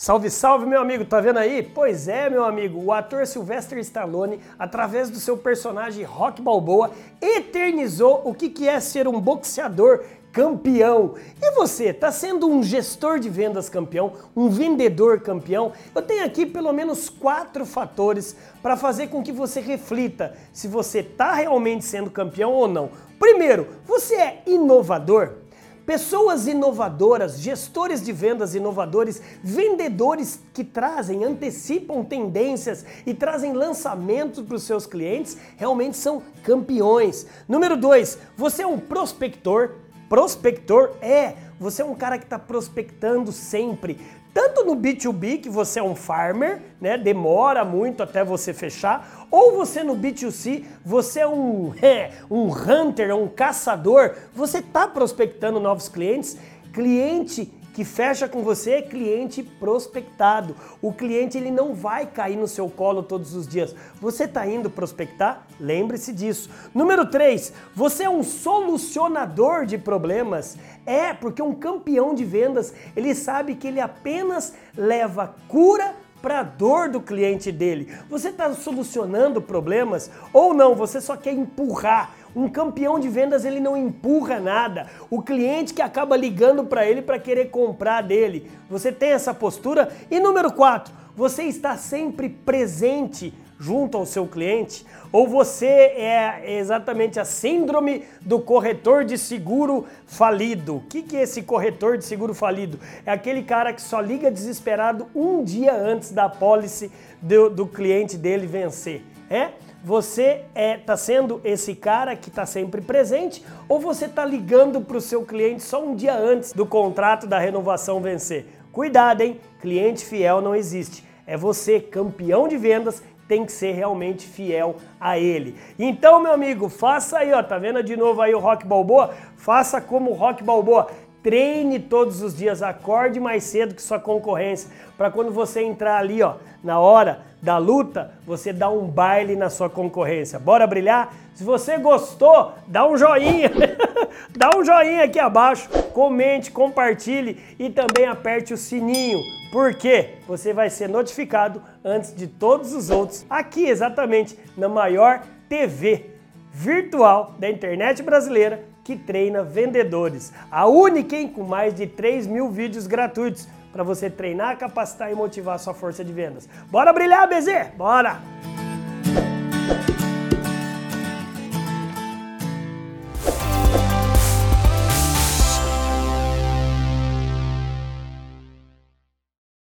Salve, salve, meu amigo, tá vendo aí? Pois é, meu amigo, o ator Sylvester Stallone, através do seu personagem Rock Balboa, eternizou o que é ser um boxeador campeão. E você, tá sendo um gestor de vendas campeão, um vendedor campeão? Eu tenho aqui pelo menos quatro fatores para fazer com que você reflita se você tá realmente sendo campeão ou não. Primeiro, você é inovador? Pessoas inovadoras, gestores de vendas inovadores, vendedores que trazem, antecipam tendências e trazem lançamentos para os seus clientes, realmente são campeões. Número dois, você é um prospector. Prospector é, você é um cara que está prospectando sempre tanto no B2B, que você é um farmer, né? Demora muito até você fechar, ou você no B2C, você é um, é, um hunter, um caçador, você está prospectando novos clientes, cliente que fecha com você é cliente prospectado. O cliente ele não vai cair no seu colo todos os dias. Você está indo prospectar? Lembre-se disso. Número 3, você é um solucionador de problemas. É, porque um campeão de vendas, ele sabe que ele apenas leva cura para a dor do cliente dele. Você está solucionando problemas ou não? Você só quer empurrar. Um campeão de vendas ele não empurra nada. O cliente que acaba ligando para ele para querer comprar dele. Você tem essa postura? E número 4, você está sempre presente junto ao seu cliente? Ou você é exatamente a síndrome do corretor de seguro falido? O que, que é esse corretor de seguro falido? É aquele cara que só liga desesperado um dia antes da pólice do, do cliente dele vencer. É? Você está é, tá sendo esse cara que está sempre presente ou você está ligando para o seu cliente só um dia antes do contrato da renovação vencer? Cuidado, hein? Cliente fiel não existe. É você, campeão de vendas, tem que ser realmente fiel a ele. Então, meu amigo, faça aí, ó, tá vendo de novo aí o Rock Balboa? Faça como o Rock Balboa. Treine todos os dias, acorde mais cedo que sua concorrência, para quando você entrar ali, ó, na hora da luta, você dá um baile na sua concorrência. Bora brilhar? Se você gostou, dá um joinha. dá um joinha aqui abaixo, comente, compartilhe e também aperte o sininho. Porque você vai ser notificado antes de todos os outros aqui exatamente na maior TV virtual da internet brasileira que treina vendedores. A única hein, com mais de 3 mil vídeos gratuitos para você treinar, capacitar e motivar sua força de vendas. Bora brilhar, BZ? Bora!